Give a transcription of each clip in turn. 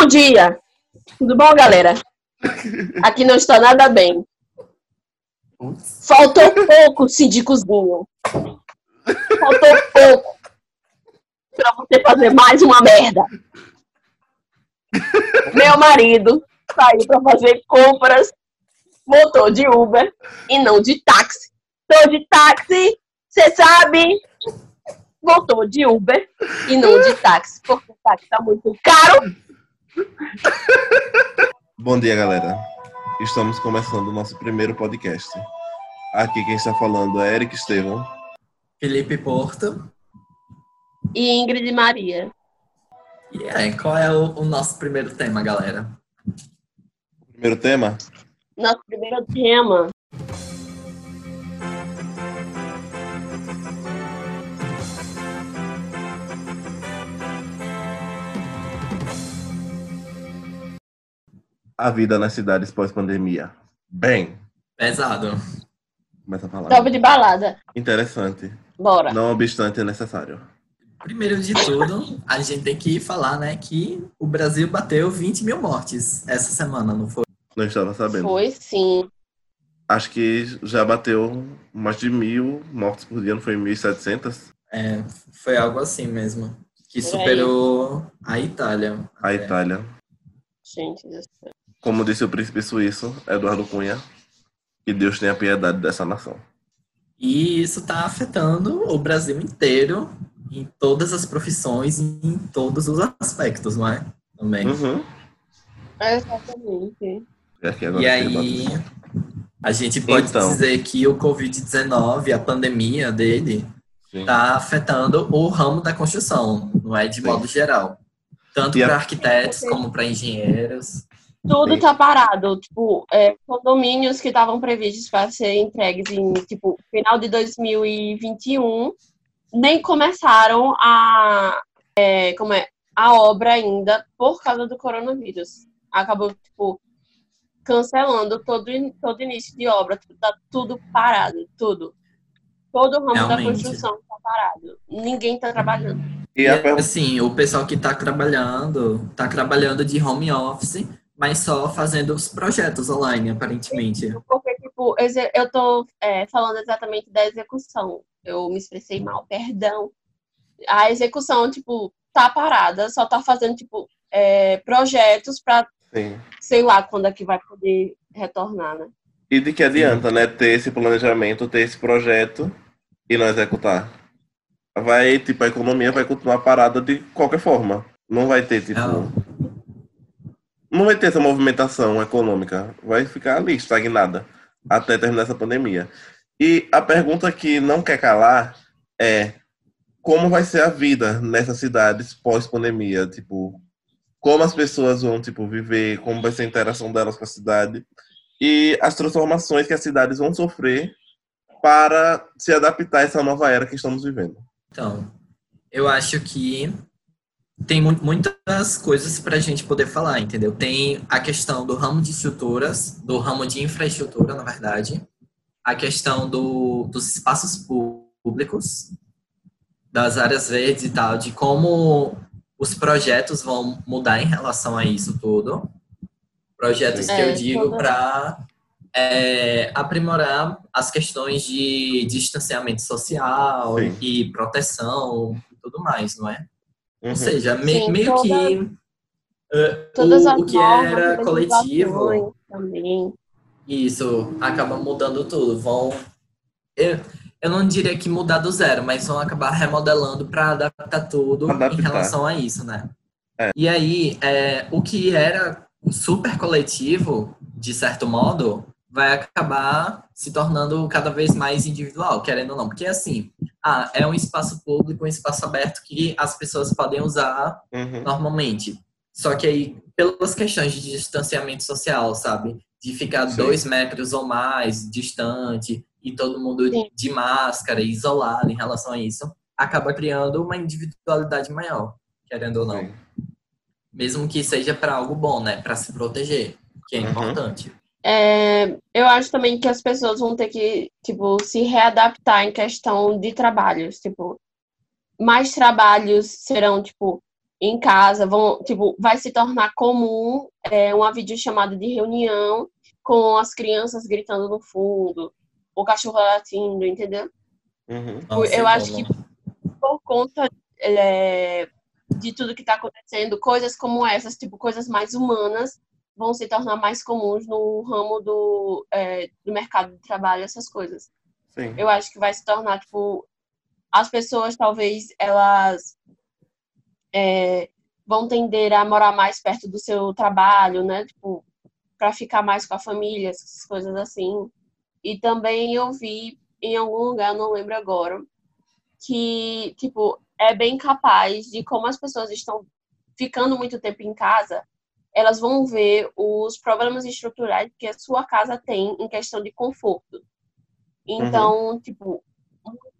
Bom dia! Tudo bom, galera? Aqui não está nada bem. Faltou pouco, síndicozinho. Faltou pouco pra você fazer mais uma merda. Meu marido saiu pra fazer compras, motor de Uber e não de táxi. Tô de táxi, você sabe? Voltou de Uber e não de táxi, porque o táxi tá muito caro. Bom dia, galera. Estamos começando o nosso primeiro podcast. Aqui quem está falando é Eric Estevão. Felipe Porto. E Ingrid Maria. E aí, qual é o, o nosso primeiro tema, galera? Primeiro tema? Nosso primeiro tema. A vida nas cidades pós-pandemia. Bem, Pesado. começa a falar. Top de balada. Interessante. Bora. Não obstante, é necessário. Primeiro de tudo, a gente tem que falar, né, que o Brasil bateu 20 mil mortes essa semana, não foi? Não estava sabendo. Foi sim. Acho que já bateu mais de mil mortes por dia, não foi 1.700? É, foi algo assim mesmo. Que superou a Itália. A até. Itália. Gente do céu. Como disse o príncipe suíço, Eduardo Cunha, que Deus tenha piedade dessa nação. E isso está afetando o Brasil inteiro, em todas as profissões e em todos os aspectos, não é? Também. Uhum. Exatamente. E, agora E tem aí, a gente pode Então. dizer que o Covid-19, a pandemia dele, está afetando o ramo da construção, não é? De Sim. modo geral. Tanto E para arquitetos como para engenheiros. Tudo tá parado. Tipo, é, condomínios que estavam previstos para ser entregues em, tipo, final de 2021 nem começaram a, é, como é, a obra ainda por causa do coronavírus. Acabou, tipo, cancelando todo, todo início de obra. Tá tudo parado, tudo. Todo o ramo da Realmente. construção tá parado. Ninguém tá trabalhando. E Assim, o pessoal que está trabalhando, está trabalhando de home office, mas só fazendo os projetos online, aparentemente. Porque, tipo, eu tô é, falando exatamente da execução. Eu me expressei mal, perdão. A execução, tipo, tá parada, só tá fazendo, tipo, é, projetos pra, Sim. sei lá, quando é que vai poder retornar, né? E de que adianta, né, ter esse planejamento, ter esse projeto e não executar? Vai, tipo, a economia vai continuar parada de qualquer forma. Não vai ter, tipo. Não. Não vai ter essa movimentação econômica. Vai ficar ali, estagnada, até terminar essa pandemia. E a pergunta que não quer calar é como vai ser a vida nessas cidades pós-pandemia? Tipo, como as pessoas vão, tipo, viver, como vai ser a interação delas com a cidade e as transformações que as cidades vão sofrer para se adaptar a essa nova era que estamos vivendo. Então, eu acho que tem mu- muitas coisas para a gente poder falar, entendeu? Tem a questão do ramo de estruturas, do ramo de infraestrutura, na verdade, a questão do, dos espaços públicos, das áreas verdes e tal, de como os projetos vão mudar em relação a isso tudo. Projetos que É, eu digo toda- para aprimorar as questões de distanciamento social Sim. e proteção e tudo mais, não é? Uhum. Ou seja, me- Sim, meio toda- que eh, Todas o, as o que normas, era coletivo, Também. isso acaba mudando tudo. Vão, eu, eu não diria que mudar do zero, mas vão acabar remodelando para adaptar tudo Adaptar. em relação a isso, né? É. E aí, é, o que era super coletivo, de certo modo, vai acabar se tornando cada vez mais individual, querendo ou não. Porque assim, ah, é um espaço público, um espaço aberto que as pessoas podem usar Uhum. normalmente. Só que aí, pelas questões de distanciamento social, sabe? De ficar Sim. dois metros ou mais distante e todo mundo Sim. de máscara, isolado em relação a isso, acaba criando uma individualidade maior, querendo ou não. Sim. Mesmo que seja para algo bom, né? Para se proteger, que é Uhum. importante. É, eu acho também que as pessoas vão ter que, tipo, se readaptar em questão de trabalhos. Tipo, mais trabalhos serão, tipo, em casa, vão, tipo, vai se tornar comum é, uma videochamada de reunião com as crianças gritando no fundo, o cachorro latindo, entendeu? Uhum. Nossa, eu acho bom, que por conta é, de tudo que está acontecendo, coisas como essas, tipo, coisas mais humanas, vão se tornar mais comuns no ramo do, é, do mercado de trabalho, essas coisas. Sim. Eu acho que vai se tornar, tipo, as pessoas talvez elas é, vão tender a morar mais perto do seu trabalho, né? Tipo, para ficar mais com a família, essas coisas assim. E também eu vi em algum lugar, não lembro agora, que, tipo, é bem capaz de como as pessoas estão ficando muito tempo em casa, elas vão ver os problemas estruturais que a sua casa tem em questão de conforto. Então, uhum. tipo,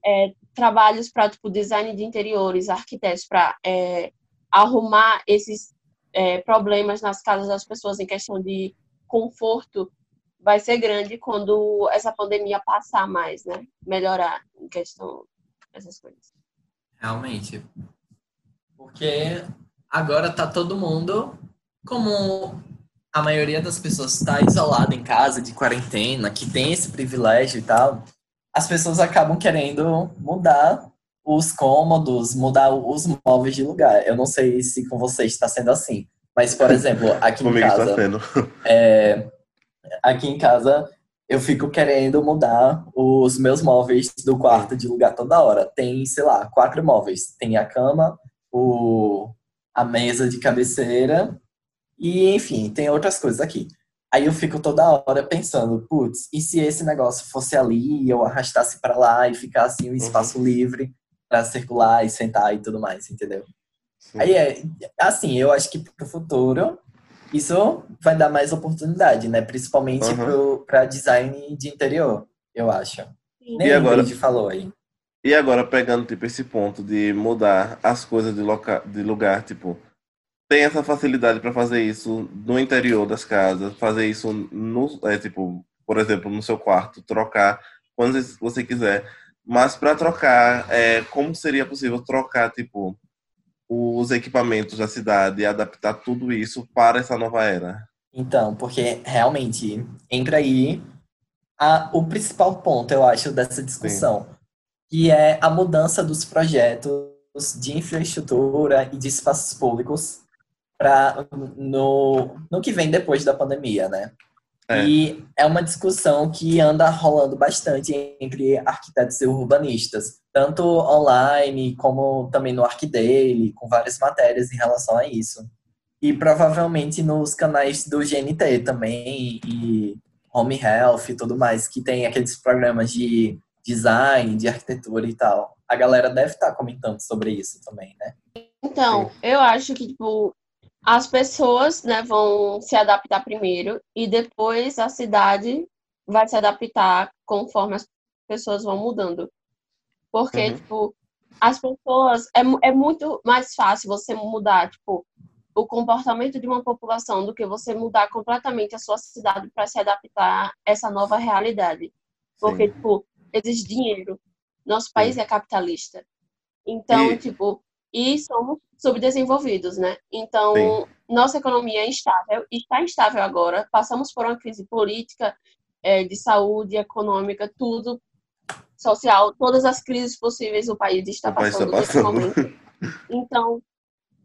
é, trabalhos para tipo design de interiores, arquitetos para é, arrumar esses é, problemas nas casas das pessoas em questão de conforto vai ser grande quando essa pandemia passar mais, né? Melhorar em questão dessas coisas. Realmente. Porque agora tá todo mundo como a maioria das pessoas está isolada em casa, de quarentena, que tem esse privilégio e tal, as pessoas acabam querendo mudar os cômodos, mudar os móveis de lugar. Eu não sei se com vocês está sendo assim, mas, por exemplo, aqui em casa... sendo. É, aqui em casa, eu fico querendo mudar os meus móveis do quarto de lugar toda hora. Tem, sei lá, quatro móveis. Tem a cama, o, a mesa de cabeceira e, enfim, tem outras coisas aqui. Aí eu fico toda hora pensando, putz, e se esse negócio fosse ali, eu arrastasse para lá e ficasse um espaço uhum. livre para circular e sentar e tudo mais, entendeu? Sim. Aí é, assim, eu acho que pro futuro isso vai dar mais oportunidade, né? Principalmente uhum. para design de interior, eu acho. Sim. Nem e agora falou aí. E agora pegando tipo esse ponto de mudar as coisas de, loca de lugar, tipo, tem essa facilidade para fazer isso no interior das casas, fazer isso no, é, tipo, por exemplo, no seu quarto, trocar quando você quiser. Mas para trocar, é, como seria possível trocar, tipo, os equipamentos da cidade e adaptar tudo isso para essa nova era? Então, porque realmente entra aí a, o principal ponto, eu acho, dessa discussão, Sim. que é a mudança dos projetos de infraestrutura e de espaços públicos para no, no que vem depois da pandemia, né? É. E é uma discussão que anda rolando bastante entre arquitetos e urbanistas, tanto online como também no Arquidaily, com várias matérias em relação a isso. E provavelmente nos canais do GNT também, e Home Health e tudo mais, que tem aqueles programas de design, de arquitetura e tal. A galera deve estar comentando sobre isso também, né? Então, eu acho que, tipo, as pessoas né, vão se adaptar primeiro e depois a cidade vai se adaptar conforme as pessoas vão mudando. Porque, uhum. tipo, as pessoas. É, é muito mais fácil você mudar, tipo, o comportamento de uma população do que você mudar completamente a sua cidade para se adaptar a essa nova realidade. Porque, Sim. tipo, existe dinheiro. Nosso país Sim. é capitalista. Então, e... tipo, e somos subdesenvolvidos, né? Então, Sim. nossa economia é instável, está instável agora. Passamos por uma crise política, é, de saúde, econômica, tudo, social, todas as crises possíveis o país está passando, país está passando. Então,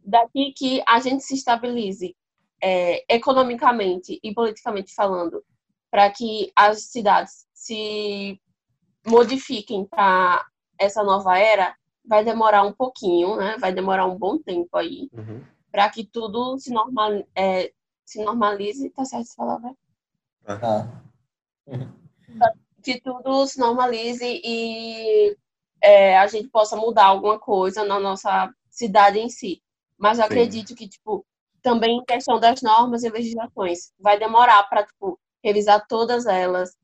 daqui que a gente se estabilize é, economicamente e politicamente falando, para que as cidades se modifiquem para essa nova era, vai demorar um pouquinho, né? Vai demorar um bom tempo aí, uhum. para que tudo se, normal, é, se normalize. Tá certo essa palavra? Ah. Que tudo se normalize e é, a gente possa mudar alguma coisa na nossa cidade em si. Mas eu Sim. acredito que, tipo, também em questão das normas e legislações, vai demorar para, tipo, revisar todas elas,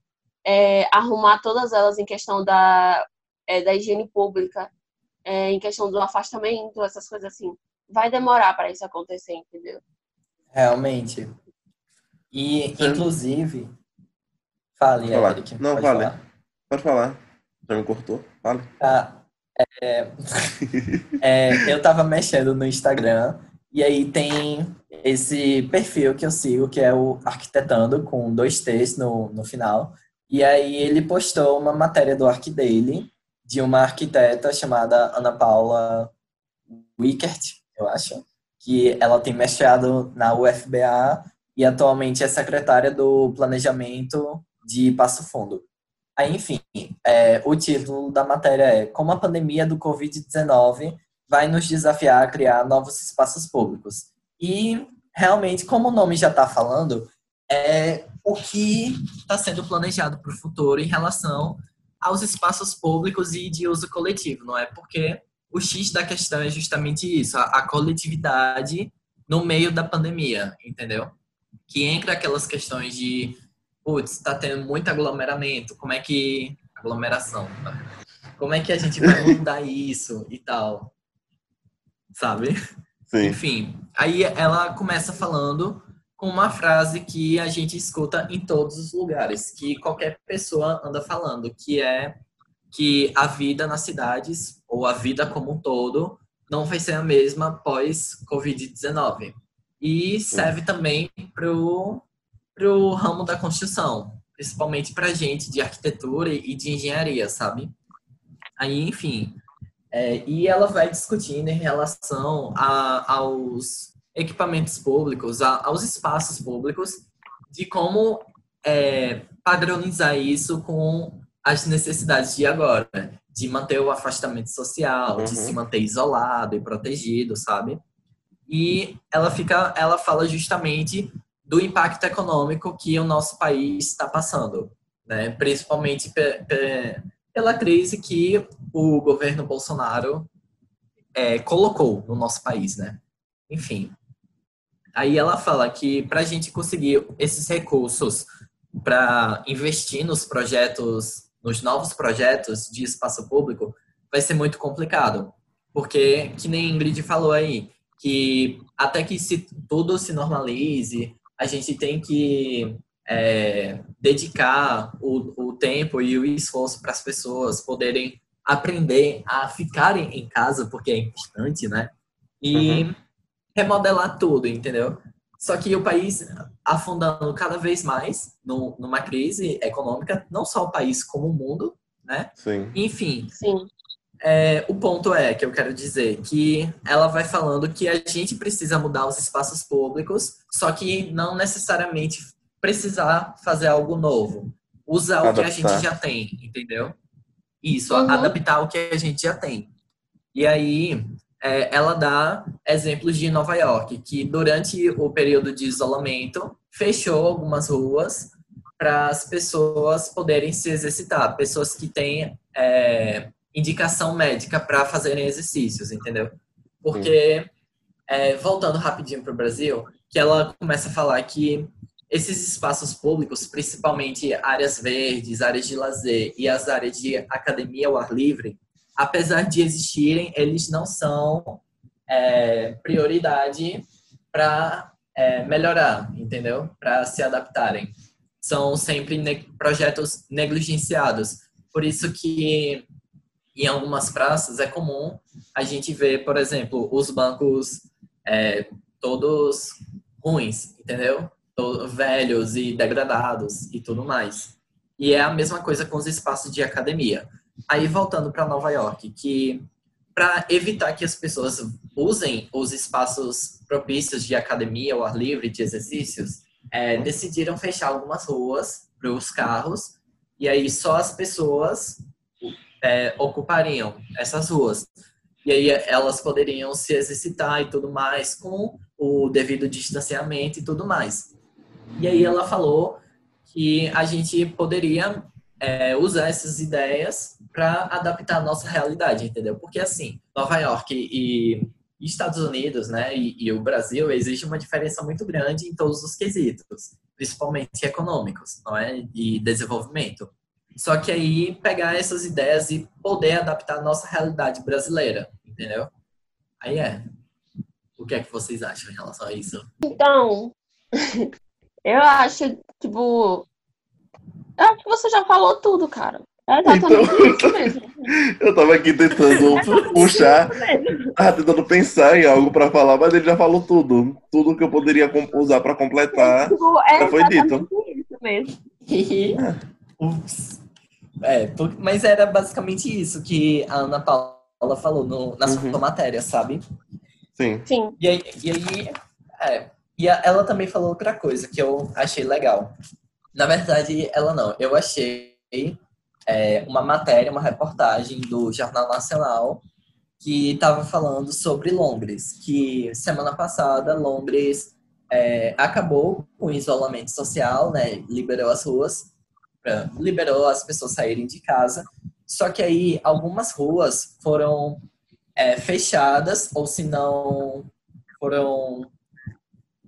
é, arrumar todas elas em questão da, é, da higiene pública, é, em questão do afastamento, essas coisas assim. Vai demorar para isso acontecer, entendeu? Realmente. E, inclusive. Fale, Pode Eric. Não, pode vale. Falar. Pode falar. Já me cortou? Fale. Ah, É, é, eu tava mexendo no Instagram e aí tem esse perfil que eu sigo, que é o Arquitetando, com dois T's no, no final. E aí ele postou uma matéria do Arc Daily de uma arquiteta chamada Ana Paula Wickert, eu acho, que ela tem mestrado na UFBA e atualmente é secretária do Planejamento de Passo Fundo. Aí, enfim, é, o título da matéria é Como a pandemia do Covid-19 vai nos desafiar a criar novos espaços públicos. E, realmente, como o nome já está falando, é o que está sendo planejado para o futuro em relação aos espaços públicos e de uso coletivo, não é? Porque o X da questão é justamente isso, a, a coletividade no meio da pandemia, entendeu? Que entra aquelas questões de, putz, está tendo muito aglomeramento, como é que... aglomeração, tá? Como é que a gente vai mudar isso e tal, sabe? Sim. Enfim, aí ela começa falando com uma frase que a gente escuta em todos os lugares, que qualquer pessoa anda falando, que é que a vida nas cidades, ou a vida como um todo, não vai ser a mesma pós Covid-19. E serve também para o ramo da construção, principalmente para gente de arquitetura e de engenharia, sabe? Aí, enfim, é, e ela vai discutindo em relação a, aos equipamentos públicos, a, aos espaços públicos, de como é, padronizar isso com as necessidades de agora, de manter o afastamento social, uhum. de se manter isolado e protegido, sabe? E ela fica, ela fala justamente do impacto econômico que o nosso país está passando, né? Principalmente pe pe pela crise que o governo Bolsonaro é, colocou no nosso país, né? Enfim, aí ela fala que para a gente conseguir esses recursos para investir nos projetos nos novos projetos de espaço público, vai ser muito complicado. Porque, que nem Ingrid falou aí, que até que se tudo se normalize, a gente tem que é, dedicar o, o tempo e o esforço para as pessoas poderem aprender a ficarem em casa, porque é importante, né? E uhum. Remodelar tudo, entendeu? Só que o país afundando cada vez mais no, numa crise econômica, não só o país, como o mundo, né? Sim. Enfim. Sim. É, o ponto é que eu quero dizer que ela vai falando que a gente precisa mudar os espaços públicos, só que não necessariamente precisar fazer algo novo. Usar adaptar. o que a gente já tem, entendeu? Isso, uhum. adaptar o que a gente já tem. E aí, é, ela dá exemplos de Nova York, que durante o período de isolamento fechou algumas ruas para as pessoas poderem se exercitar, pessoas que têm é, indicação médica para fazerem exercícios, entendeu? Porque, é, voltando rapidinho para o Brasil, que ela começa a falar que esses espaços públicos, principalmente áreas verdes, áreas de lazer e as áreas de academia ao ar livre, apesar de existirem, eles não são é, prioridade para é, melhorar, entendeu? Para se adaptarem. São sempre ne projetos negligenciados. Por isso que em algumas praças é comum a gente ver, por exemplo, os bancos é, todos ruins, entendeu? Velhos e degradados e tudo mais. E é a mesma coisa com os espaços de academia. Aí voltando para Nova York, que para evitar que as pessoas usem os espaços propícios de academia ao ar livre, de exercícios, é, decidiram fechar algumas ruas para os carros e aí só as pessoas é, ocupariam essas ruas. E aí elas poderiam se exercitar e tudo mais com o devido distanciamento e tudo mais. E aí ela falou que a gente poderia é, usar essas ideias para adaptar a nossa realidade, entendeu? Porque assim, Nova York e Estados Unidos, né, e, e, o Brasil, existe uma diferença muito grande em todos os quesitos, principalmente econômicos, não é, e desenvolvimento. Só que aí pegar essas ideias e poder adaptar a nossa realidade brasileira, entendeu? Aí é. O que é que vocês acham em relação a isso? Então, eu acho, tipo, acho que você já falou tudo, cara. É exatamente Então- isso mesmo. Eu tava aqui tentando puxar, tava tentando pensar em algo pra falar, mas ele já falou tudo. Tudo que eu poderia usar pra completar. É Já foi exatamente isso mesmo. Ups. É, por- mas era basicamente isso que a Ana Paula falou no- na sua Uhum. matéria, sabe? Sim. Sim. E aí, e aí é, e a- ela também falou outra coisa que eu achei legal. Na verdade, ela não. Eu achei é, uma matéria, uma reportagem do Jornal Nacional que estava falando sobre Londres, que semana passada Londres é, acabou com o isolamento social, né? Liberou as ruas, liberou as pessoas saírem de casa. Só que aí algumas ruas foram é, fechadas, ou se não foram.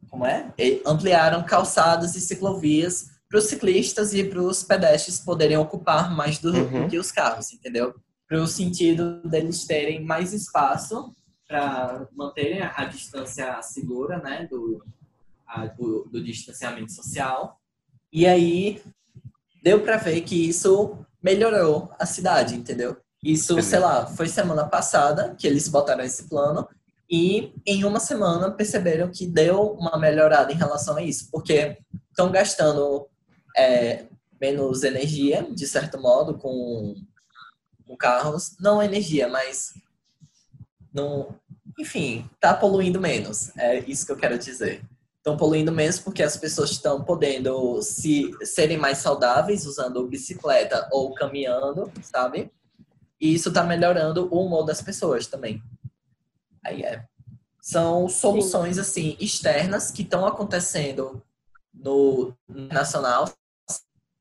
Como é? Ampliaram calçadas e ciclovias para os ciclistas e para os pedestres poderem ocupar mais do, Uhum. que os carros, entendeu? Para o sentido deles terem mais espaço para manterem a, a distância segura, né? Do, a- do, do distanciamento social. E aí deu para ver que isso melhorou a cidade, entendeu? Isso, sei lá, foi semana passada que eles botaram esse plano e em uma semana perceberam que deu uma melhorada em relação a isso, porque estão gastando é, menos energia, de certo modo, com, com carros. Não energia, mas não, enfim, tá poluindo menos. É isso que eu quero dizer. Estão poluindo menos porque as pessoas estão podendo se serem mais saudáveis usando bicicleta ou caminhando, sabe? E isso tá melhorando o humor das pessoas também. Aí é. São soluções assim externas que estão acontecendo no nacional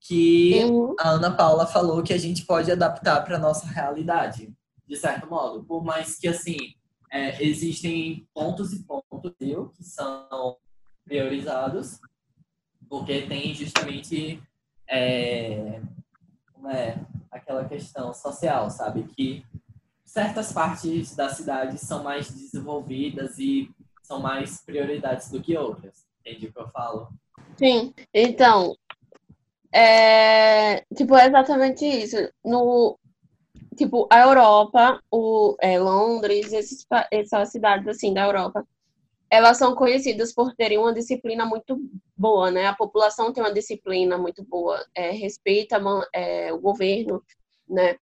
que Uhum. a Ana Paula falou que a gente pode adaptar para nossa realidade, de certo modo. Por mais que, assim, é, existem pontos e pontos viu, que são priorizados, porque tem justamente é, é, aquela questão social, sabe? Que certas partes da cidade são mais desenvolvidas e são mais prioridades do que outras. Entende o que eu falo? Sim. Então, é, tipo, é exatamente isso. No, tipo, a Europa, o, é, Londres, esses, essas cidades assim da Europa, elas são conhecidas por terem uma disciplina muito boa, né? A população tem uma disciplina muito boa, é, respeita é, o governo, né?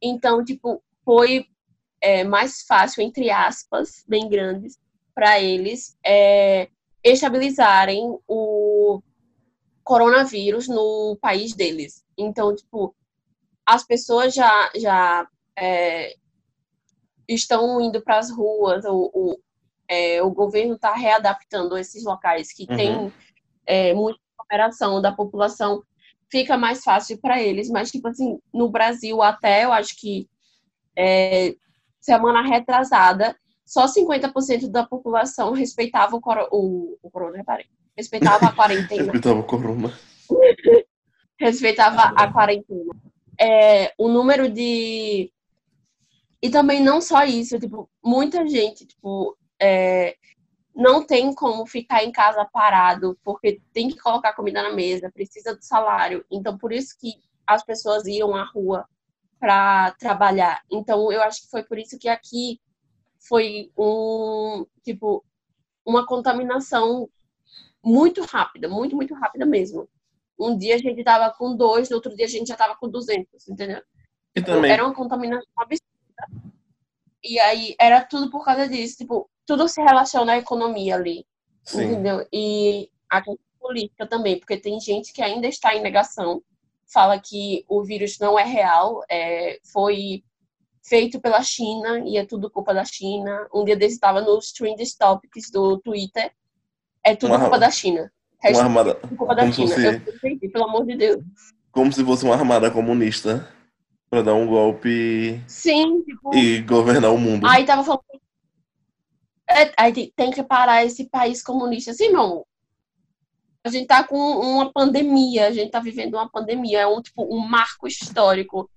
Então, tipo, foi é, mais fácil, entre aspas, bem grandes, para eles é, estabilizarem o coronavírus no país deles. Então, tipo, as pessoas já, já é, estão indo para as ruas, o, o, é, o governo está readaptando esses locais que Uhum. tem é, muita cooperação da população, fica mais fácil para eles. Mas, tipo assim, no Brasil, até eu acho que é, semana retrasada, só 50% da população respeitava o, coro, o, o corona, reparei, respeitava a quarentena Respeitava o corona. respeitava a quarentena. É, o número de. E também não só isso, tipo, muita gente, tipo, é, não tem como ficar em casa parado, porque tem que colocar comida na mesa, precisa do salário. Então, por isso que as pessoas iam à rua para trabalhar. Então, eu acho que foi por isso que aqui foi um, tipo, uma contaminação muito rápida, muito, muito rápida mesmo. Um dia a gente tava com dois, no outro dia a gente já tava com 200, entendeu? E também, Era uma contaminação absurda. E aí era tudo por causa disso. Tipo, tudo se relaciona à economia ali, sim. entendeu? E a política também, porque tem gente que ainda está em negação, fala que o vírus não é real, é, foi feito pela China e é tudo culpa da China. Um dia desse estava nos Trending Topics do Twitter, é tudo Uma- culpa da China. Uma armada, culpa da como China. fosse- Eu pensei, pelo amor de Deus. como se fosse uma armada comunista pra dar um golpe Sim, tipo. e governar o mundo. Aí tava falando. É, aí tem, tem que parar esse país comunista. Assim, meu amor. A gente tá com uma pandemia, a gente tá vivendo uma pandemia, é um tipo um marco histórico.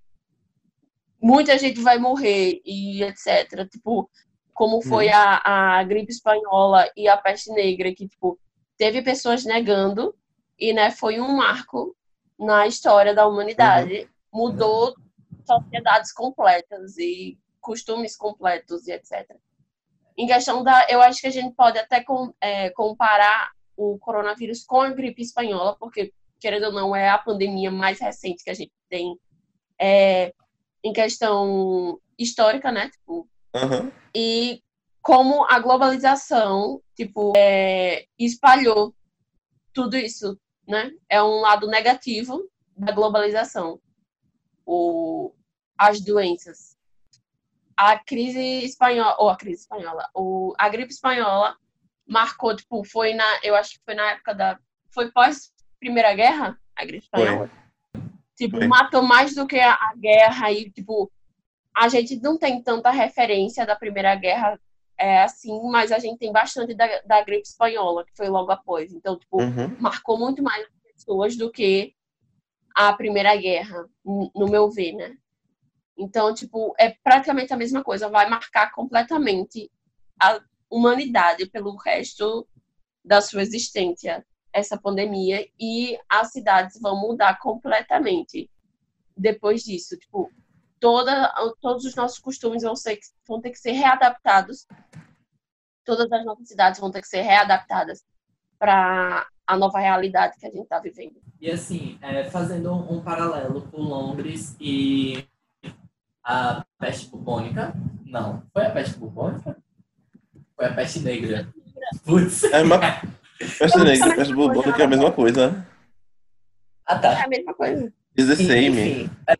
Muita gente vai morrer e etc. Tipo, como foi a, a gripe espanhola e a peste negra, que tipo, teve pessoas negando, e né, foi um marco na história da humanidade. mudou sociedades completas e costumes completos e etc. Em questão da, eu acho que a gente pode até com, é, comparar o coronavírus com a gripe espanhola, porque querendo ou não é a pandemia mais recente que a gente tem é, em questão histórica, né? Tipo, Uhum. e como a globalização, tipo, é, espalhou tudo isso, né? É um lado negativo da globalização, o, as doenças. A crise espanhola, ou a crise espanhola, o, a gripe espanhola marcou, tipo, foi na, eu acho que foi na época da, foi pós Primeira Guerra, a gripe espanhola. Tipo, Foi. matou mais do que a, a guerra e, tipo, a gente não tem tanta referência da Primeira Guerra é, assim, mas a gente tem bastante da, da gripe espanhola, que foi logo após. Então, tipo, Uhum. marcou muito mais as pessoas do que a Primeira Guerra, no meu ver, né? Então, tipo, é praticamente a mesma coisa, vai marcar completamente a humanidade pelo resto da sua existência, essa pandemia, e as cidades vão mudar completamente depois disso. Tipo, toda, todos os nossos costumes vão, ser, vão ter que ser readaptados, todas as nossas cidades vão ter que ser readaptadas para a nova realidade que a gente está vivendo. E assim, é, fazendo um paralelo com Londres e a peste bubônica. Não, foi a peste bubônica? Foi a peste negra. Putz. É uma... Peste negra, peste bubônica é a mesma coisa. Ah, É tá. a mesma coisa. Is the same. Enfim, é,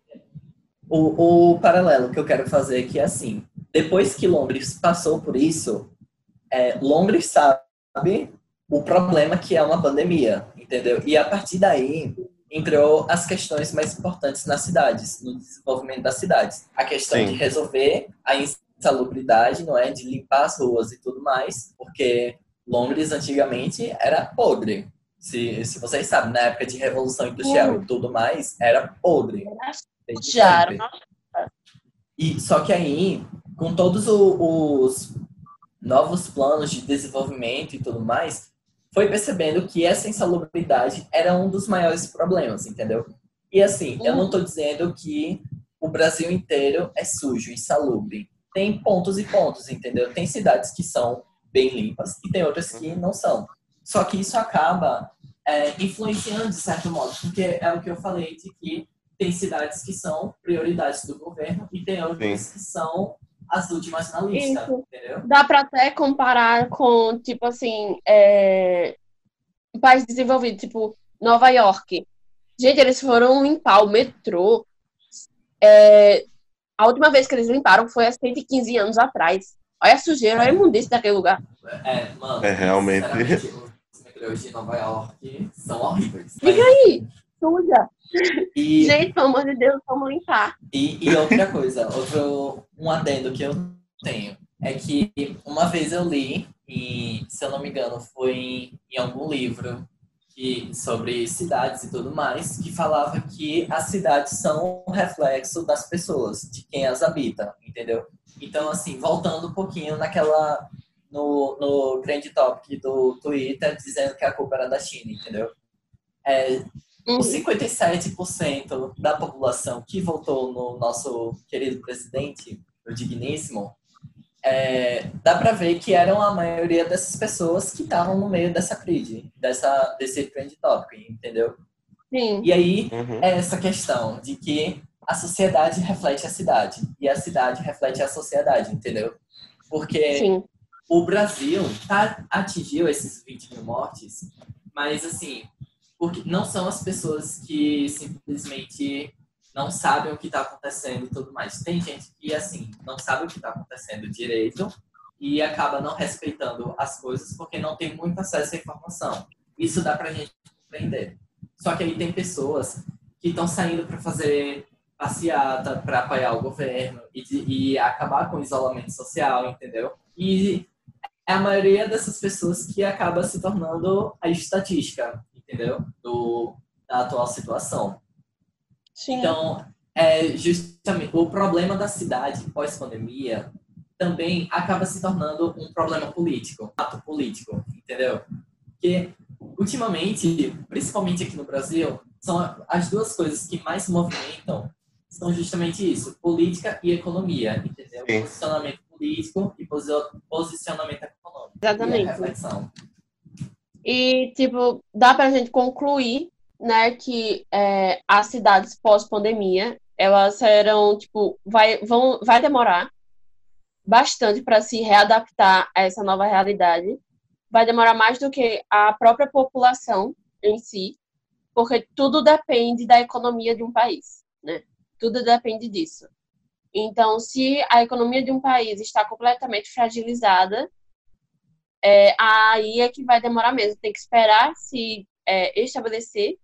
o, o paralelo que eu quero fazer aqui é assim: depois que Londres passou por isso, é, Londres sabe o problema que é uma pandemia, entendeu? E a partir daí entrou as questões mais importantes nas cidades, no desenvolvimento das cidades. A questão Sim. de resolver a insalubridade, não é? De limpar as ruas e tudo mais, porque Londres antigamente era podre. Se, se vocês sabem, na época de Revolução Industrial e tudo mais, era podre. Sempre. E só que aí, com todos o- os novos planos de desenvolvimento e tudo mais, foi percebendo que essa insalubridade era um dos maiores problemas, entendeu? E assim, eu não tô dizendo que o Brasil inteiro é sujo, insalubre. Tem pontos e pontos, entendeu? Tem cidades que são bem limpas e tem outras que não são. Só que isso acaba é, influenciando de certo modo, porque é o que eu falei de que tem cidades que são prioridades do governo e tem outras que são as últimas na lista, Isso. entendeu? Dá para até comparar com, tipo assim, é... um país desenvolvido, tipo Nova York. Gente, eles foram limpar o metrô. é, A última vez que eles limparam foi há 115 anos atrás. Olha a sujeira, olha a imundícia daquele lugar. É, mano. É, realmente. Os metrôs de Nova York são horríveis. Fica aí, suja. E, Gente, pelo amor de Deus, vamos limpar. e, e outra coisa, outro um adendo que eu tenho é que uma vez eu li, e se eu não me engano, foi em, em algum livro que, sobre cidades e tudo mais, que falava que as cidades são um reflexo das pessoas, de quem as habita, entendeu? Então, assim, voltando um pouquinho naquela. No, no grande topic do Twitter, dizendo que a culpa era da China, entendeu? É, Uhum. os 57% da população que votou no nosso querido presidente, o digníssimo, é, dá para ver que eram a maioria dessas pessoas que estavam no meio dessa crise, dessa, desse trend tópico, entendeu? Sim. E aí Uhum. é essa questão de que a sociedade reflete a cidade e a cidade reflete a sociedade, entendeu? Porque Sim. o Brasil tá, atingiu esses 20 mil mortes, mas assim, porque não são as pessoas que simplesmente não sabem o que está acontecendo e tudo mais. Tem gente que, assim, não sabe o que está acontecendo direito e acaba não respeitando as coisas porque não tem muito acesso à informação. Isso dá pra gente compreender. Só que aí tem pessoas que estão saindo para fazer passeata, para apoiar o governo e, de- e acabar com o isolamento social, entendeu? E é a maioria dessas pessoas que acaba se tornando a estatística, entendeu? Do, da atual situação. Sim. Então, é justamente o problema da cidade pós-pandemia também acaba se tornando um problema político, um ato político, entendeu? Porque ultimamente, principalmente aqui no Brasil, são as duas coisas que mais movimentam são justamente isso, política e economia, entendeu? Sim. Posicionamento político e posi- posicionamento econômico. Exatamente. E a reflexão. E, tipo, dá pra gente concluir, né, que é, as cidades pós-pandemia, elas serão, tipo, vai, vão, vai demorar bastante para se readaptar a essa nova realidade. Vai demorar mais do que a própria população em si, porque tudo depende da economia de um país, né? Tudo depende disso. Então, se a economia de um país está completamente fragilizada, é, aí é que vai demorar mesmo. Tem que esperar se é, estabelecer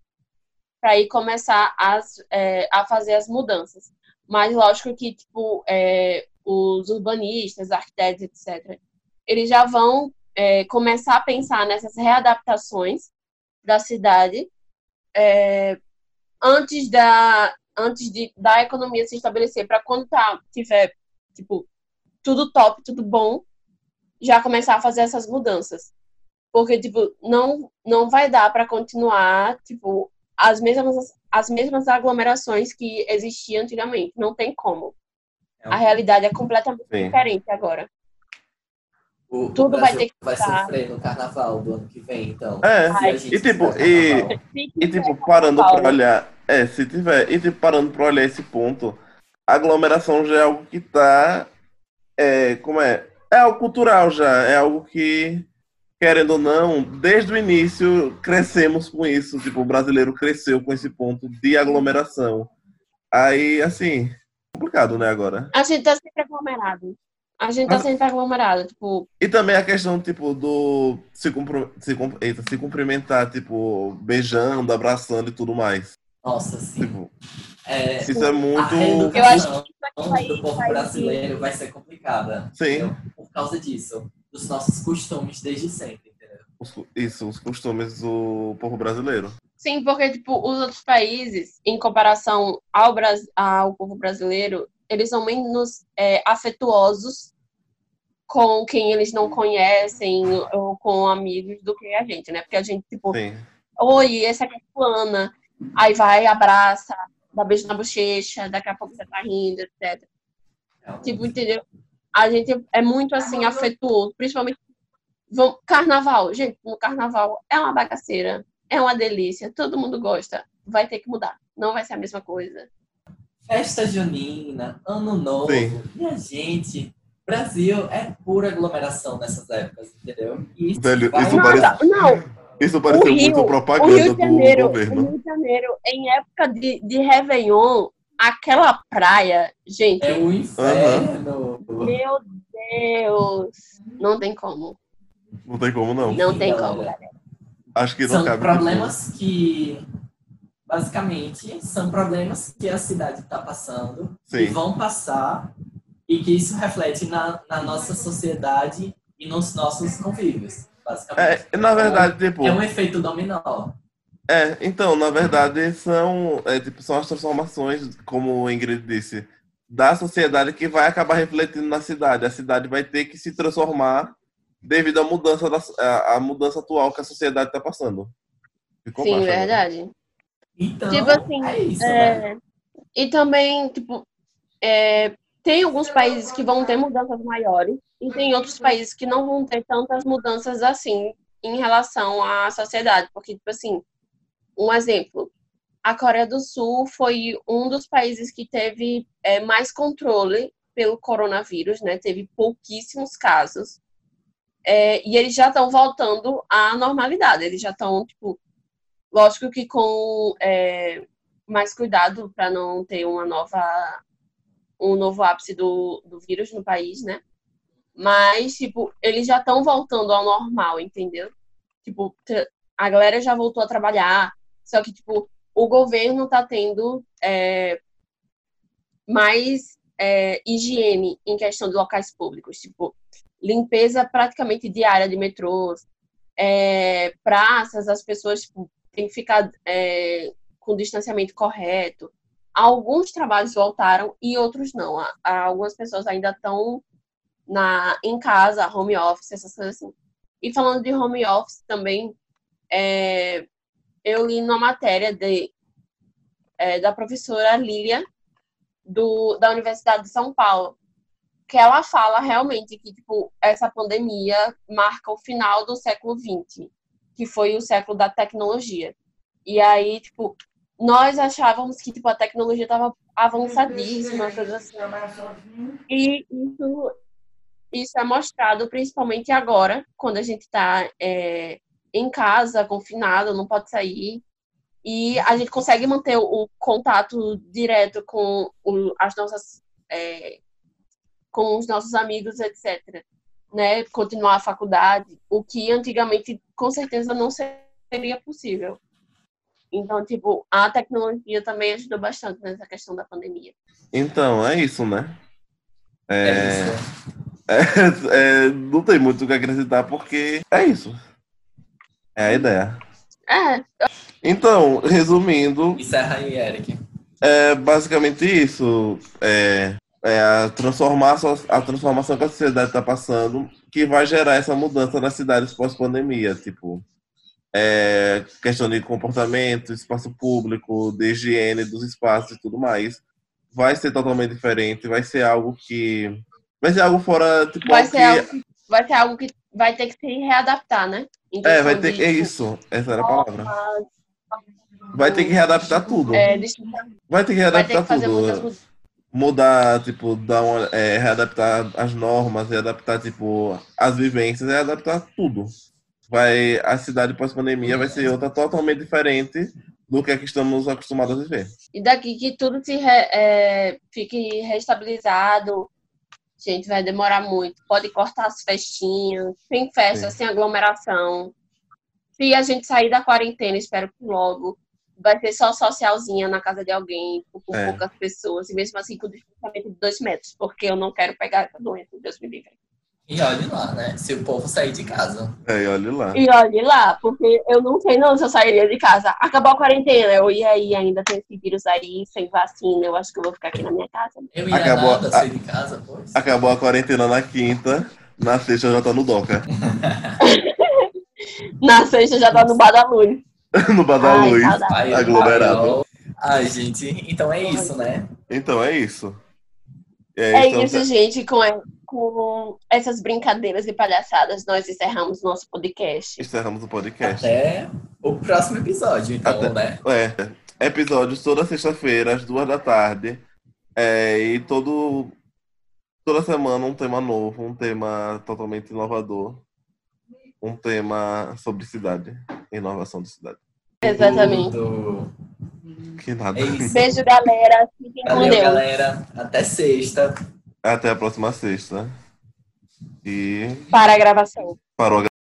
para aí começar as, é, a fazer as mudanças. Mas lógico que tipo é, os urbanistas, arquitetos, etc. Eles já vão é, começar a pensar nessas readaptações da cidade é, antes da antes de, da economia se estabelecer para quando tá tiver tipo tudo top, tudo bom, já começar a fazer essas mudanças. Porque, tipo, não, não vai dar para continuar, tipo, as mesmas, as mesmas aglomerações que existiam antigamente. Não tem como. É A realidade é completamente Sim. diferente agora. O, Tudo o vai ter que vai mudar. sofrer no carnaval do ano que vem, então. É, Se a gente e tipo, e-. E tipo, parando Paulo. pra olhar. É, se tiver. E tipo, parando pra olhar esse ponto, a aglomeração já é algo que tá. É, como é? É algo cultural já. É algo que, querendo ou não, desde o início crescemos com isso. Tipo, o brasileiro cresceu com esse ponto de aglomeração. Aí, assim, complicado, né, agora. A gente tá sempre aglomerado. A gente tá Mas- sempre aglomerado. Tipo, E também a questão, tipo, do se, se, eita, se cumprimentar, tipo, beijando, abraçando e tudo mais. Nossa, sim. Tipo, É, isso é muito. a eu acho que isso aqui vai, do povo vai brasileiro vai ser complicada. Sim. entendeu? Por causa disso. Dos nossos costumes desde sempre, entendeu? Os- isso, os costumes do povo brasileiro. Sim, porque tipo, os outros países, em comparação ao, Bras- ao povo brasileiro, eles são menos é, afetuosos com quem eles não conhecem ou com amigos do que a gente, né? Porque a gente, tipo, Sim. oi, essa aqui é fulana. Aí vai, abraça, dá beijo na bochecha, daqui a pouco você tá rindo, etc. Tipo, entendeu? A gente é muito assim, afetuoso, principalmente vamos- carnaval. Gente, no carnaval é uma bagaceira, é uma delícia, todo mundo gosta. Vai ter que mudar. Não vai ser a mesma coisa. Festa junina, ano novo. Sim. E a gente, Brasil é pura aglomeração nessas épocas, entendeu? Isso Velho, vai- isso Não, parece- não, Isso pareceu Rio- muito o propaganda do Janeiro, o governo. Rio de Janeiro, em época de, de Réveillon, aquela praia, gente, É o inferno. Meu Deus, não tem como. Não tem como, não. Não tem galera. como, galera. Acho que não São cabe. problemas que, basicamente, são problemas que a cidade está passando e Sim. vão passar e que isso reflete na, na nossa sociedade e nos nossos convívios, basicamente. É, na verdade, tipo. É um efeito dominó. É, então, na verdade, são, é, tipo, são as transformações, como o Ingrid disse, da sociedade que vai acabar refletindo na cidade. A cidade vai ter que se transformar devido à mudança, da, à, à mudança atual que a sociedade está passando. Ficou Sim, agora. verdade. Então, Tipo assim, é isso, né? É, e também, tipo, é, tem alguns países que vão ter mudanças maiores e tem outros países que não vão ter tantas mudanças assim em relação à sociedade. Porque, tipo assim, um exemplo, a Coreia do Sul foi um dos países que teve é, mais controle pelo coronavírus, né? Teve pouquíssimos casos. É, e eles já estão voltando à normalidade. Eles já estão, tipo, lógico que com é, mais cuidado para não ter uma nova um novo ápice do, do vírus no país, né? Mas, tipo, eles já estão voltando ao normal, entendeu? Tipo, a galera já voltou a trabalhar, só que, tipo, o governo tá tendo é, mais é, higiene em questão de locais públicos, tipo, limpeza praticamente diária de metrôs, é, praças, as pessoas tipo, têm que ficar é, com distanciamento correto. Alguns trabalhos voltaram e outros não. Algumas pessoas ainda estão na em casa, home office, essas coisas assim. E falando de home office também, é, eu li numa matéria de, é, da professora Lília, do, da Universidade de São Paulo, que ela fala realmente que tipo, essa pandemia marca o final do século XX, que foi o século da tecnologia. E aí, tipo, nós achávamos que tipo, a tecnologia estava avançadíssima, coisa assim. E isso, isso é mostrado principalmente agora, quando a gente está é, em casa, confinado, não pode sair. E a gente consegue manter o, contato direto com o, as nossas. É, com os nossos amigos, etc. Né? Continuar a faculdade, o que antigamente com certeza não seria possível. Então, tipo, a tecnologia também ajudou bastante nessa questão da pandemia. Então, é isso, né? É, é, isso. é, é não tem muito o que acrescentar, porque é isso. É a ideia. É. Então, resumindo. Encerra aí, Eric. É basicamente isso. É, é a, transformação, a transformação que a sociedade está passando que vai gerar essa mudança nas cidades pós-pandemia. Tipo, é, questão de comportamento, espaço público, de higiene dos espaços e tudo mais, vai ser totalmente diferente, vai ser algo que vai ser algo fora tipo vai ser que... algo vai ser algo que vai ter que se readaptar, né? É, vai ter é isso, essa era a palavra. Vai ter que readaptar tudo. É, vai ter que readaptar ter que tudo. Mudar, tipo, dar uma, é, readaptar as normas, readaptar, tipo, as vivências, readaptar tudo vai a cidade pós-pandemia vai ser outra totalmente diferente do que, é que estamos acostumados a viver. E daqui que tudo se re, é, fique restabilizado, gente, vai demorar muito. Pode cortar as festinhas, sem festa, Sim. sem aglomeração. Se a gente sair da quarentena, espero que logo, vai ser só socialzinha na casa de alguém, com é. poucas pessoas, e mesmo assim com distanciamento de dois metros, porque eu não quero pegar essa doença, Deus me livre. E olhe lá, né? Se o povo sair de casa. É, e olhe lá. E olhe lá, porque eu não sei não se eu sairia de casa. Acabou a quarentena, eu ia aí, ainda tem esse vírus aí, sem vacina, eu acho que eu vou ficar aqui na minha casa. Eu ia Acabou nada, a... sair de casa, pois. Acabou a quarentena na quinta, na sexta já tá no Doca. na sexta já tá no Bar da Luz. no Bar da Luz, aglomerado. Ai, gente, então é isso, né? Então é isso. É, é então, isso, tá... gente, com com essas brincadeiras e palhaçadas, nós encerramos nosso podcast. Encerramos o podcast. Até o próximo episódio, então, Até, né? É, episódios toda sexta-feira, às duas da tarde. É, e todo, toda semana um tema novo, um tema totalmente inovador. Um tema sobre cidade, inovação de cidade. Exatamente. Tudo. Que nada. É Beijo, galera. Fiquem Valeu, com Deus. galera. Até sexta. Até a próxima sexta. E. Para a gravação. Parou a